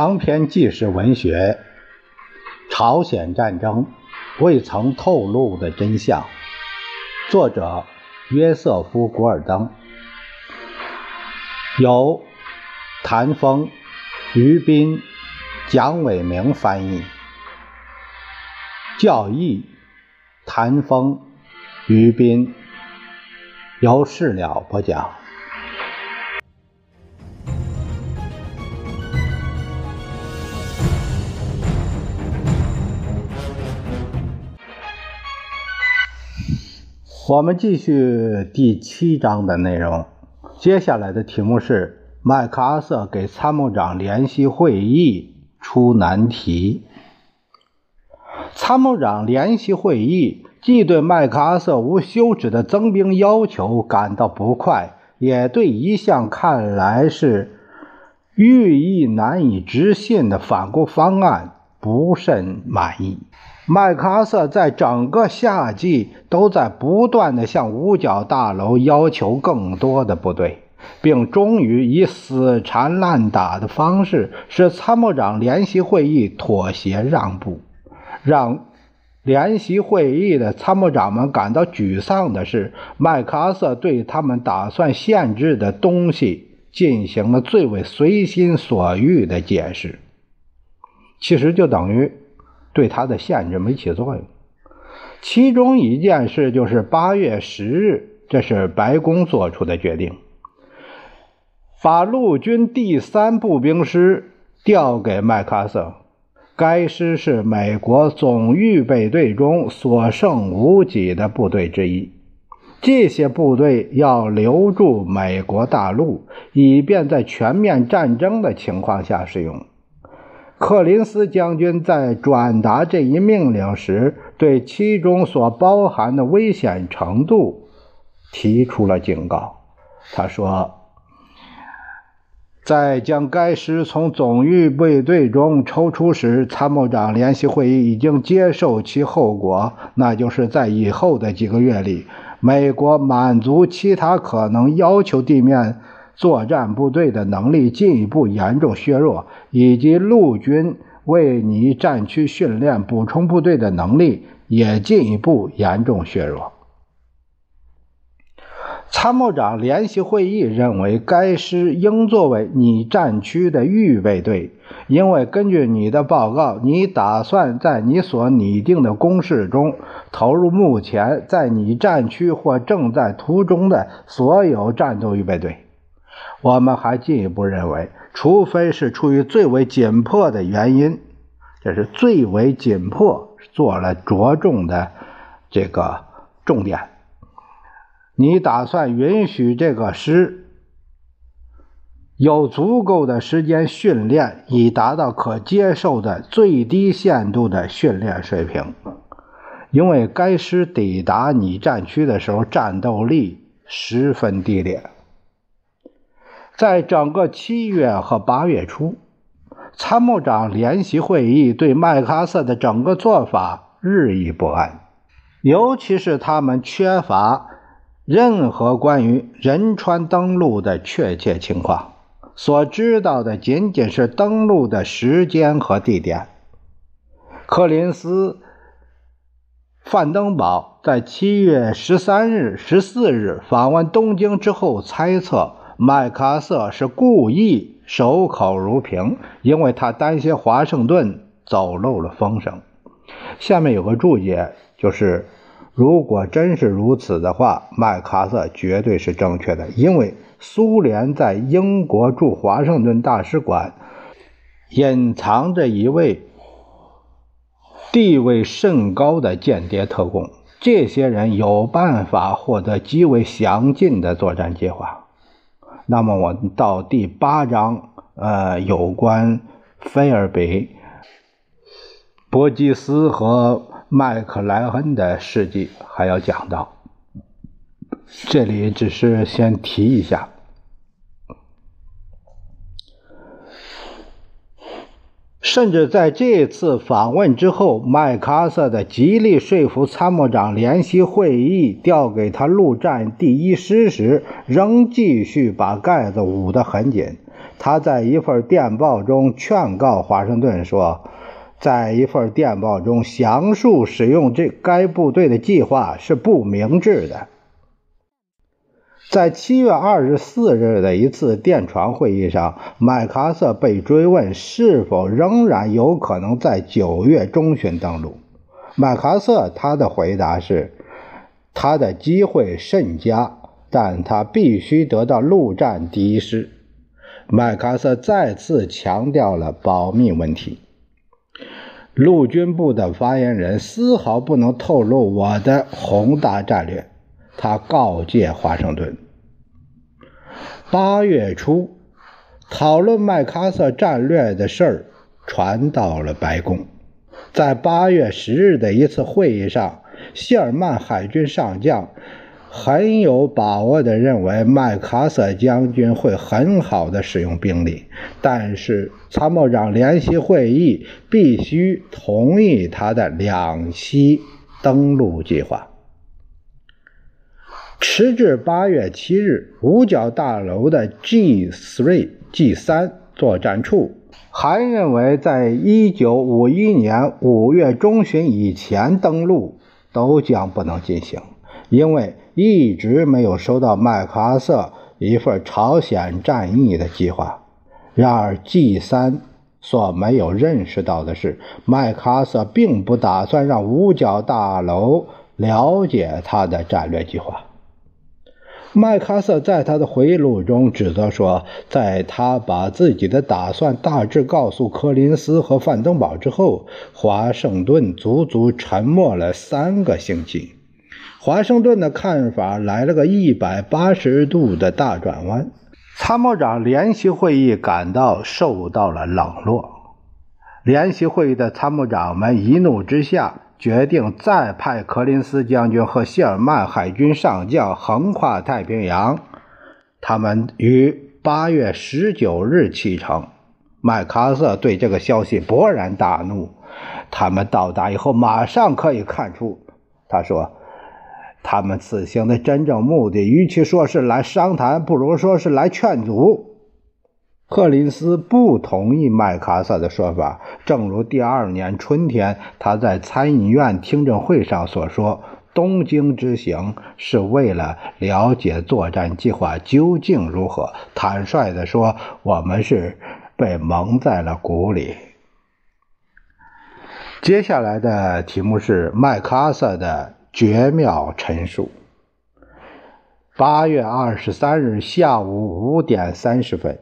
长篇纪实文学《朝鲜战争未曾透露的真相》，作者约瑟夫·古尔登，由谭峰、于斌、蒋伟明翻译，教义谭峰、于斌，由事了播讲。我们继续第七章的内容。接下来的题目是麦克阿瑟给参谋长联席会议出难题。参谋长联席会议既对麦克阿瑟无休止的增兵要求感到不快，也对一项看来是寓意难以置信的反攻方案不甚满意。麦克阿瑟在整个夏季都在不断地向五角大楼要求更多的部队，并终于以死缠烂打的方式使参谋长联席会议妥协让步。让联席会议的参谋长们感到沮丧的是，麦克阿瑟对他们打算限制的东西进行了最为随心所欲的解释，其实就等于。对他的限制没起作用。其中一件事就是八月十日，这是白宫做出的决定，把陆军第三步兵师调给麦克阿瑟。该师是美国总预备队中所剩无几的部队之一。这些部队要留住美国大陆，以便在全面战争的情况下使用。克林斯将军在转达这一命令时，对其中所包含的危险程度提出了警告。他说：“在将该师从总预备队中抽出时，参谋长联席会议已经接受其后果，那就是在以后的几个月里，美国满足其他可能要求地面。”作战部队的能力进一步严重削弱，以及陆军为你战区训练补充部队的能力也进一步严重削弱。参谋长联席会议认为，该师应作为你战区的预备队，因为根据你的报告，你打算在你所拟定的攻势中投入目前在你战区或正在途中的所有战斗预备队。我们还进一步认为，除非是出于最为紧迫的原因，这是最为紧迫做了着重的这个重点。你打算允许这个师有足够的时间训练，以达到可接受的最低限度的训练水平？因为该师抵达你战区的时候，战斗力十分低劣。在整个七月和八月初，参谋长联席会议对麦克阿瑟的整个做法日益不安，尤其是他们缺乏任何关于仁川登陆的确切情况，所知道的仅仅是登陆的时间和地点。柯林斯、范登堡在七月十三日、十四日访问东京之后猜测。麦克阿瑟是故意守口如瓶，因为他担心华盛顿走漏了风声。下面有个注解，就是如果真是如此的话，麦克阿瑟绝对是正确的，因为苏联在英国驻华盛顿大使馆隐藏着一位地位甚高的间谍特工，这些人有办法获得极为详尽的作战计划。那么我到第八章，呃，有关菲尔比、伯基斯和麦克莱恩的事迹还要讲到，这里只是先提一下。甚至在这次访问之后，麦克阿瑟的极力说服参谋长联席会议调给他陆战第一师时，仍继续把盖子捂得很紧。他在一份电报中劝告华盛顿说，在一份电报中详述使用这该部队的计划是不明智的。在七月二十四日的一次电传会议上，麦克阿瑟被追问是否仍然有可能在九月中旬登陆。麦克阿瑟他的回答是：他的机会甚佳，但他必须得到陆战第一师。麦克阿瑟再次强调了保密问题。陆军部的发言人丝毫不能透露我的宏大战略。他告诫华盛顿：八月初讨论麦克阿瑟战略的事儿传到了白宫。在八月十日的一次会议上，谢尔曼海军上将很有把握地认为麦克阿瑟将军会很好地使用兵力，但是参谋长联席会议必须同意他的两栖登陆计划。迟至八月七日，五角大楼的 G 3 G 三作战处还认为，在一九五一年五月中旬以前登陆都将不能进行，因为一直没有收到麦克阿瑟一份朝鲜战役的计划。然而，G 三所没有认识到的是，麦克阿瑟并不打算让五角大楼了解他的战略计划。麦克阿瑟在他的回忆录中指责说，在他把自己的打算大致告诉柯林斯和范登堡之后，华盛顿足足沉默了三个星期。华盛顿的看法来了个一百八十度的大转弯，参谋长联席会议感到受到了冷落。联席会议的参谋长们一怒之下。决定再派柯林斯将军和谢尔曼海军上将横跨太平洋。他们于八月十九日启程。麦克阿瑟对这个消息勃然大怒。他们到达以后，马上可以看出，他说，他们此行的真正目的，与其说是来商谈，不如说是来劝阻。赫林斯不同意麦克阿瑟的说法，正如第二年春天他在参议院听证会上所说：“东京之行是为了了解作战计划究竟如何。”坦率地说，我们是被蒙在了鼓里。接下来的题目是麦克阿瑟的绝妙陈述。八月二十三日下午五点三十分。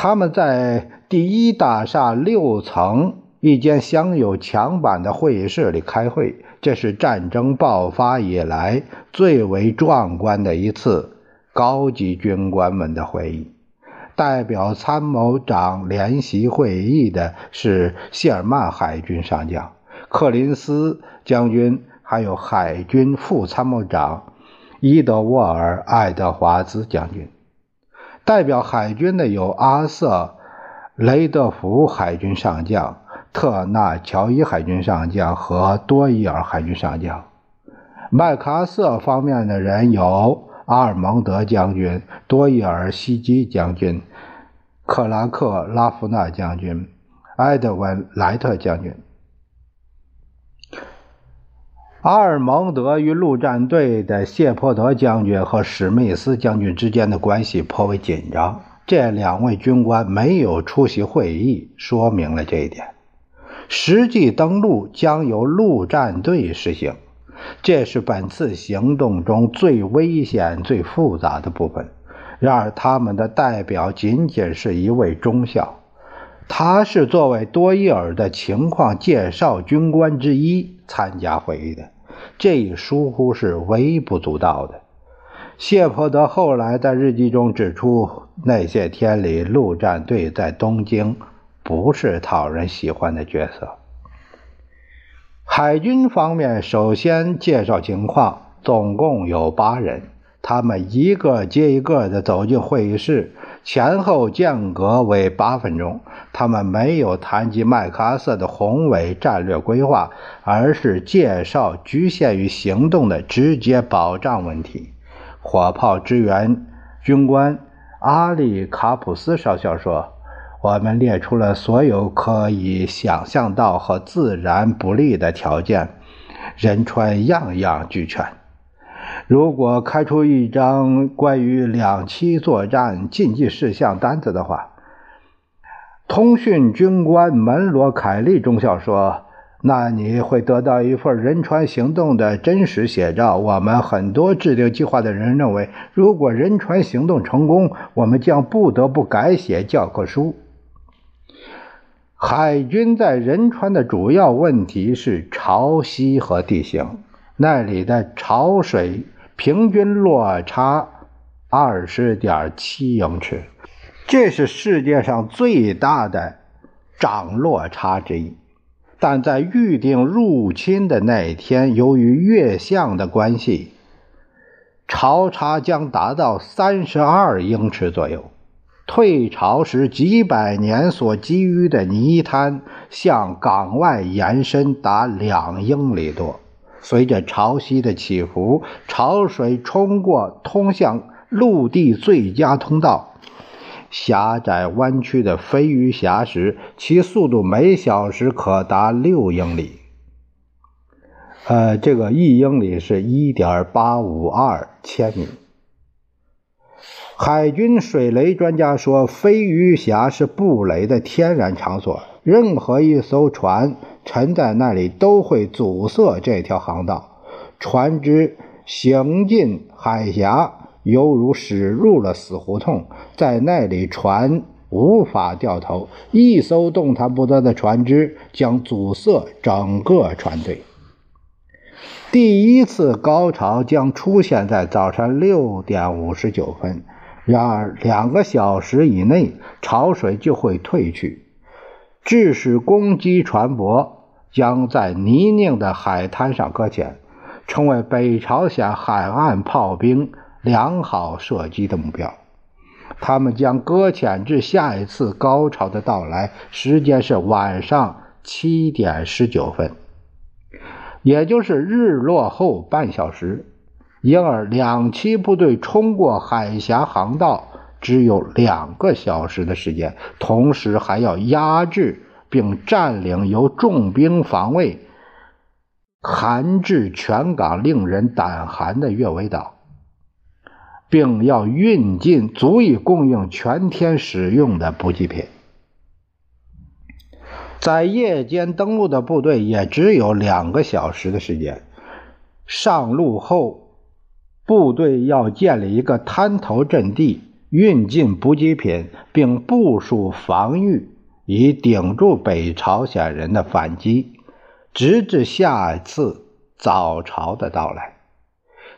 他们在第一大厦六层一间镶有墙板的会议室里开会，这是战争爆发以来最为壮观的一次高级军官们的会议。代表参谋长联席会议的是谢尔曼海军上将、克林斯将军，还有海军副参谋长伊德沃尔·爱德华兹将军。代表海军的有阿瑟·雷德福海军上将、特纳乔伊海军上将和多伊尔海军上将。麦克阿瑟方面的人有阿尔蒙德将军、多伊尔西基将军、克拉克拉夫纳将军、埃德温莱特将军。阿尔蒙德与陆战队的谢泼德将军和史密斯将军之间的关系颇为紧张。这两位军官没有出席会议，说明了这一点。实际登陆将由陆战队实行，这是本次行动中最危险、最复杂的部分。然而，他们的代表仅仅是一位中校，他是作为多伊尔的情况介绍军官之一。参加会议的这一疏忽是微不足道的。谢泼德后来在日记中指出，那些天里陆战队在东京不是讨人喜欢的角色。海军方面首先介绍情况，总共有八人，他们一个接一个的走进会议室。前后间隔为八分钟，他们没有谈及麦克阿瑟的宏伟战略规划，而是介绍局限于行动的直接保障问题。火炮支援军官阿里卡普斯少校说：“我们列出了所有可以想象到和自然不利的条件，仁川样样俱全。如果开出一张关于两栖作战禁忌事项单子的话，通讯军官门罗凯利中校说。”那你会得到一份仁川行动的真实写照。我们很多制定计划的人认为，如果仁川行动成功，我们将不得不改写教科书。海军在仁川的主要问题是潮汐和地形，那里的潮水平均落差二十点七英尺，这是世界上最大的涨落差之一。但在预定入侵的那天，由于月相的关系，潮差将达到三十二英尺左右。退潮时，几百年所积淤的泥滩向港外延伸达两英里多。随着潮汐的起伏，潮水冲过通向陆地最佳通道。狭窄弯曲的飞鱼峡时，其速度每小时可达六英里。呃，这个一英里是一点八五二千米。海军水雷专家说，飞鱼峡是布雷的天然场所，任何一艘船沉在那里都会阻塞这条航道，船只行进海峡。犹如驶入了死胡同，在那里船无法掉头，一艘动弹不得的船只将阻塞整个船队。第一次高潮将出现在早晨六点五十九分，然而两个小时以内潮水就会退去，致使攻击船舶将在泥泞的海滩上搁浅，成为北朝鲜海岸炮兵。良好射击的目标，他们将搁浅至下一次高潮的到来，时间是晚上七点十九分，也就是日落后半小时。因而，两栖部队冲过海峡航道只有两个小时的时间，同时还要压制并占领由重兵防卫、寒至全港、令人胆寒的月尾岛。并要运进足以供应全天使用的补给品。在夜间登陆的部队也只有两个小时的时间。上路后，部队要建立一个滩头阵地，运进补给品，并部署防御，以顶住北朝鲜人的反击，直至下次早朝的到来。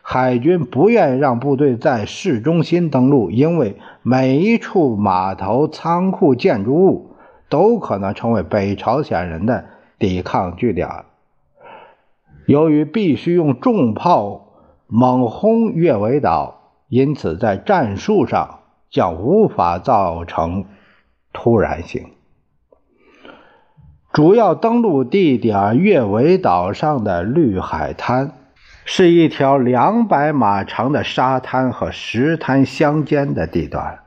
海军不愿让部队在市中心登陆，因为每一处码头、仓库、建筑物都可能成为北朝鲜人的抵抗据点。由于必须用重炮猛轰越尾岛，因此在战术上将无法造成突然性。主要登陆地点月尾岛上的绿海滩。是一条两百码长的沙滩和石滩相间的地段。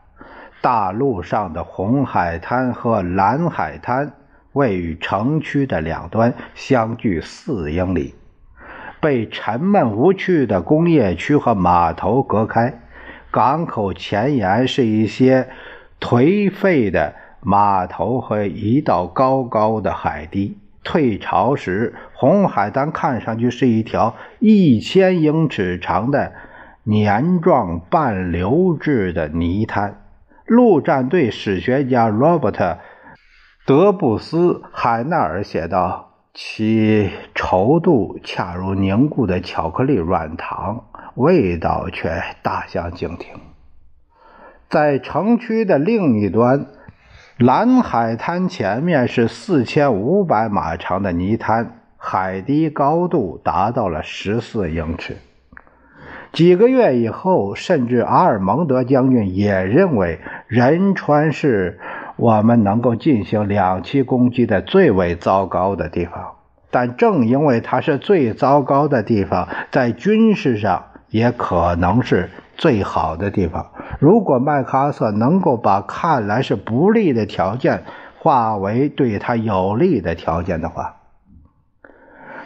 大陆上的红海滩和蓝海滩位于城区的两端，相距四英里，被沉闷无趣的工业区和码头隔开。港口前沿是一些颓废的码头和一道高高的海堤。退潮时，红海滩看上去是一条一千英尺长的黏状半流质的泥滩。陆战队史学家罗伯特·德布斯·海纳尔写道：“其稠度恰如凝固的巧克力软糖，味道却大相径庭。”在城区的另一端。蓝海滩前面是四千五百码长的泥滩，海堤高度达到了十四英尺。几个月以后，甚至阿尔蒙德将军也认为仁川是我们能够进行两栖攻击的最为糟糕的地方。但正因为它是最糟糕的地方，在军事上也可能是最好的地方。如果麦克阿瑟能够把看来是不利的条件化为对他有利的条件的话，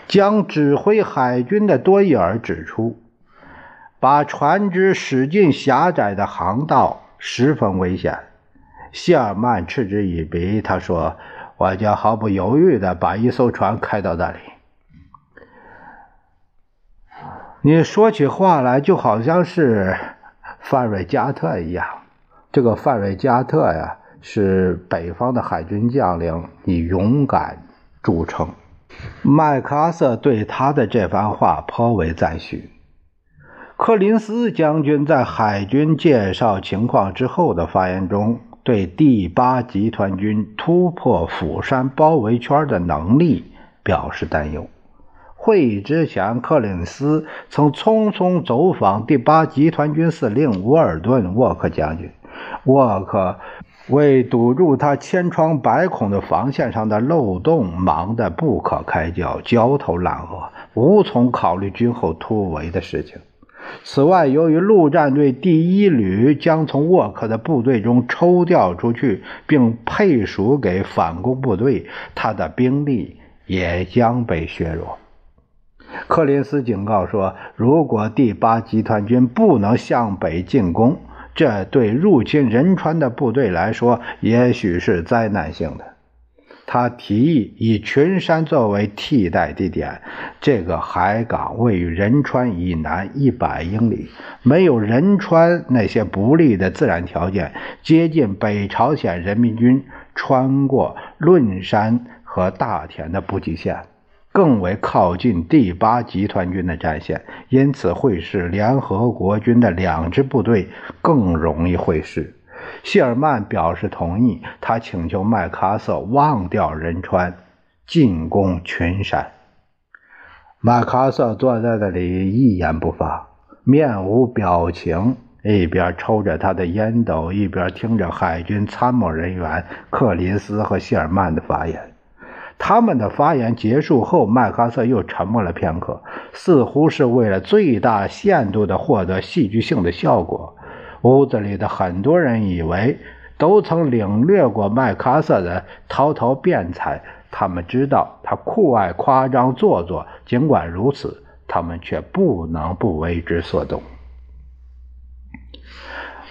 将指挥海军的多伊尔指出，把船只驶进狭窄的航道十分危险。谢尔曼嗤之以鼻，他说：“我将毫不犹豫地把一艘船开到那里。”你说起话来就好像是范瑞加特一样。这个范瑞加特呀，是北方的海军将领，以勇敢著称。麦克阿瑟对他的这番话颇为赞许。柯林斯将军在海军介绍情况之后的发言中，对第八集团军突破釜山包围圈的能力表示担忧。会议之前，克林斯曾匆匆走访第八集团军司令沃尔顿·沃克将军。沃克为堵住他千疮百孔的防线上的漏洞忙得不可开交，焦头烂额，无从考虑今后突围的事情。此外，由于陆战队第一旅将从沃克的部队中抽调出去，并配属给反攻部队，他的兵力也将被削弱。柯林斯警告说：“如果第八集团军不能向北进攻，这对入侵仁川的部队来说，也许是灾难性的。”他提议以群山作为替代地点。这个海港位于仁川以南一百英里，没有仁川那些不利的自然条件，接近北朝鲜人民军穿过论山和大田的补给线。更为靠近第八集团军的战线，因此会使联合国军的两支部队更容易会师。谢尔曼表示同意，他请求麦克阿瑟忘掉仁川，进攻群山。麦克阿瑟坐在那里一言不发，面无表情，一边抽着他的烟斗，一边听着海军参谋人员克林斯和谢尔曼的发言。他们的发言结束后，麦克阿瑟又沉默了片刻，似乎是为了最大限度地获得戏剧性的效果。屋子里的很多人以为都曾领略过麦克阿瑟的滔滔辩才，他们知道他酷爱夸张做作。尽管如此，他们却不能不为之所动。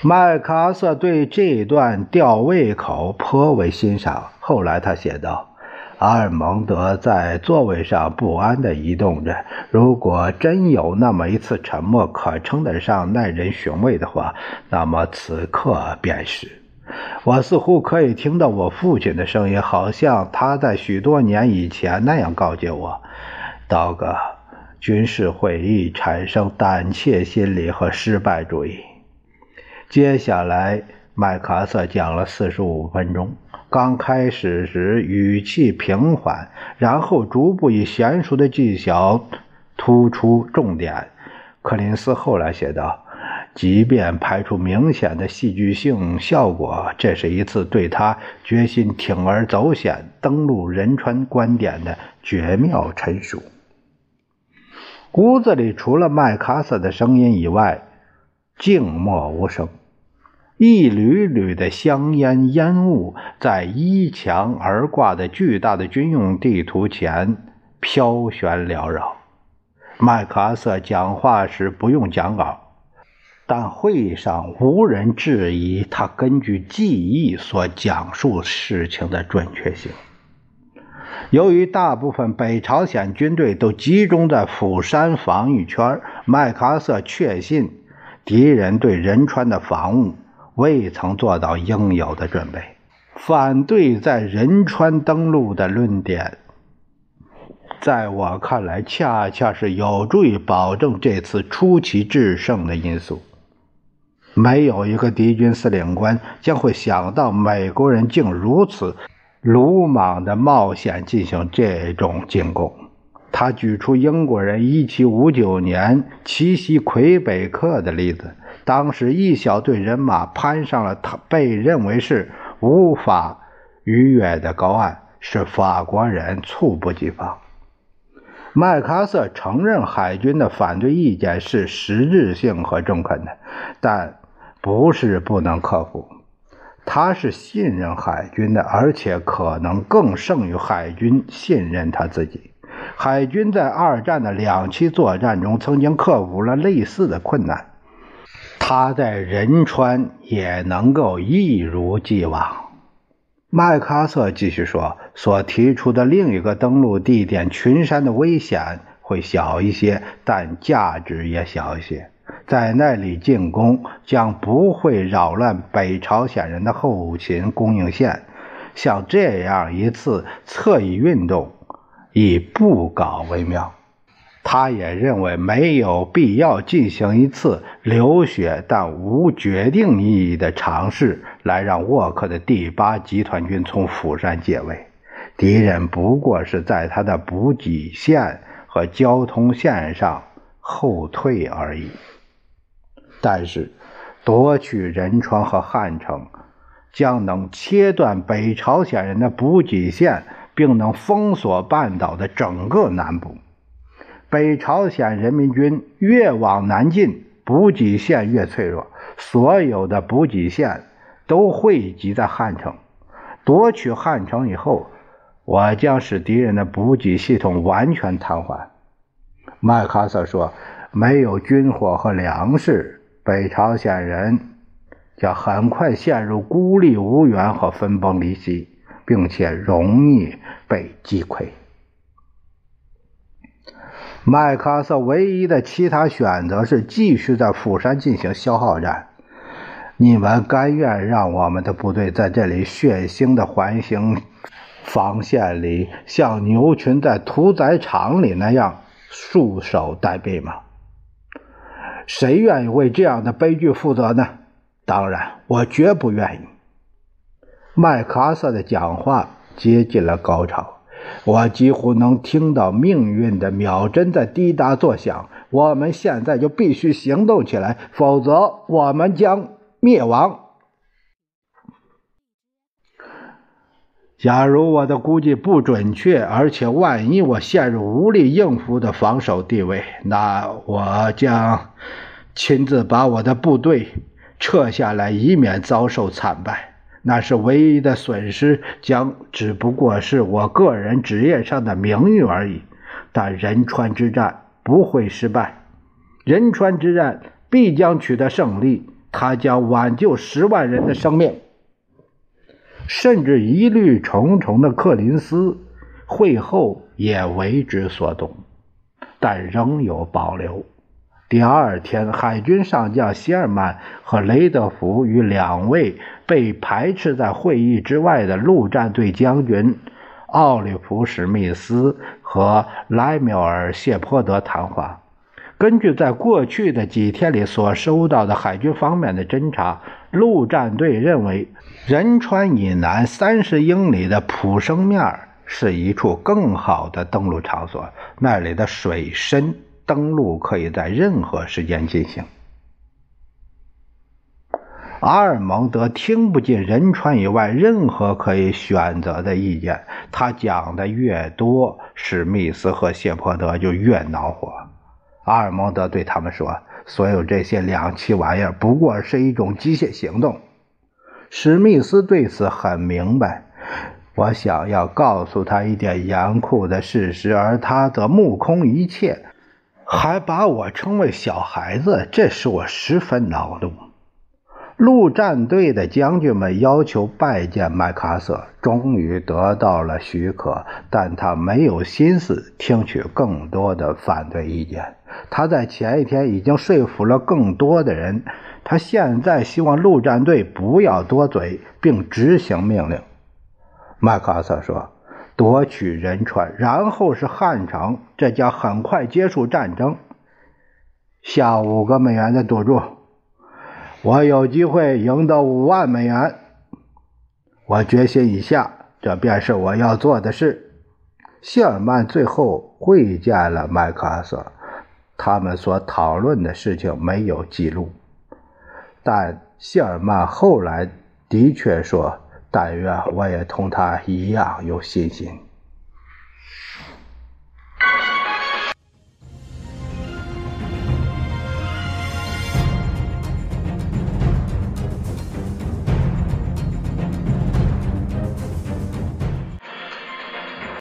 麦克阿瑟对这段吊胃口颇为欣赏。后来他写道。阿尔蒙德在座位上不安地移动着。如果真有那么一次沉默可称得上耐人寻味的话，那么此刻便是。我似乎可以听到我父亲的声音，好像他在许多年以前那样告诫我：“道格，军事会议产生胆怯心理和失败主义。”接下来，麦克阿瑟讲了四十五分钟。刚开始时语气平缓，然后逐步以娴熟的技巧突出重点。柯林斯后来写道：“即便排除明显的戏剧性效果，这是一次对他决心铤而走险登陆仁川观点的绝妙陈述。”屋子里除了麦克阿瑟的声音以外，静默无声。一缕缕的香烟烟雾在依墙而挂的巨大的军用地图前飘旋缭绕。麦克阿瑟讲话时不用讲稿，但会上无人质疑他根据记忆所讲述事情的准确性。由于大部分北朝鲜军队都集中在釜山防御圈，麦克阿瑟确信敌人对仁川的防务。未曾做到应有的准备，反对在仁川登陆的论点，在我看来，恰恰是有助于保证这次出奇制胜的因素。没有一个敌军司令官将会想到美国人竟如此鲁莽的冒险进行这种进攻。他举出英国人1759年奇袭魁北克的例子。当时，一小队人马攀上了他被认为是无法逾越的高岸，使法国人猝不及防。麦克阿瑟承认海军的反对意见是实质性和中肯的，但不是不能克服。他是信任海军的，而且可能更胜于海军信任他自己。海军在二战的两栖作战中曾经克服了类似的困难，他在仁川也能够一如既往。麦克阿瑟继续说：“所提出的另一个登陆地点群山的危险会小一些，但价值也小一些。在那里进攻将不会扰乱北朝鲜人的后勤供应线。像这样一次侧翼运动，以不搞为妙。”他也认为没有必要进行一次流血但无决定意义的尝试，来让沃克的第八集团军从釜山解围。敌人不过是在他的补给线和交通线上后退而已。但是，夺取仁川和汉城，将能切断北朝鲜人的补给线，并能封锁半岛的整个南部。北朝鲜人民军越往南进，补给线越脆弱。所有的补给线都汇集在汉城。夺取汉城以后，我将使敌人的补给系统完全瘫痪。麦克阿瑟说：“没有军火和粮食，北朝鲜人将很快陷入孤立无援和分崩离析，并且容易被击溃。”麦克阿瑟唯一的其他选择是继续在釜山进行消耗战。你们甘愿让我们的部队在这里血腥的环形防线里，像牛群在屠宰场里那样束手待毙吗？谁愿意为这样的悲剧负责呢？当然，我绝不愿意。麦克阿瑟的讲话接近了高潮。我几乎能听到命运的秒针在滴答作响。我们现在就必须行动起来，否则我们将灭亡。假如我的估计不准确，而且万一我陷入无力应付的防守地位，那我将亲自把我的部队撤下来，以免遭受惨败。那是唯一的损失，将只不过是我个人职业上的名誉而已。但仁川之战不会失败，仁川之战必将取得胜利，它将挽救十万人的生命。甚至疑虑重重的克林斯会后也为之所动，但仍有保留。第二天，海军上将希尔曼和雷德福与两位被排斥在会议之外的陆战队将军奥利弗·史密斯和莱缪尔·谢泼德谈话。根据在过去的几天里所收到的海军方面的侦察，陆战队认为仁川以南三十英里的普生面是一处更好的登陆场所，那里的水深。登陆可以在任何时间进行。阿尔蒙德听不进仁川以外任何可以选择的意见，他讲的越多，史密斯和谢泼德就越恼火。阿尔蒙德对他们说：“所有这些两栖玩意儿不过是一种机械行动。”史密斯对此很明白。我想要告诉他一点严酷的事实，而他则目空一切。还把我称为小孩子，这使我十分恼怒。陆战队的将军们要求拜见麦克阿瑟，终于得到了许可，但他没有心思听取更多的反对意见。他在前一天已经说服了更多的人，他现在希望陆战队不要多嘴，并执行命令。麦克阿瑟说。夺取仁川，然后是汉城，这将很快结束战争。下五个美元的赌注，我有机会赢得五万美元。我决心已下，这便是我要做的事。谢尔曼最后会见了麦克阿瑟，他们所讨论的事情没有记录，但谢尔曼后来的确说。但愿我也同他一样有信心。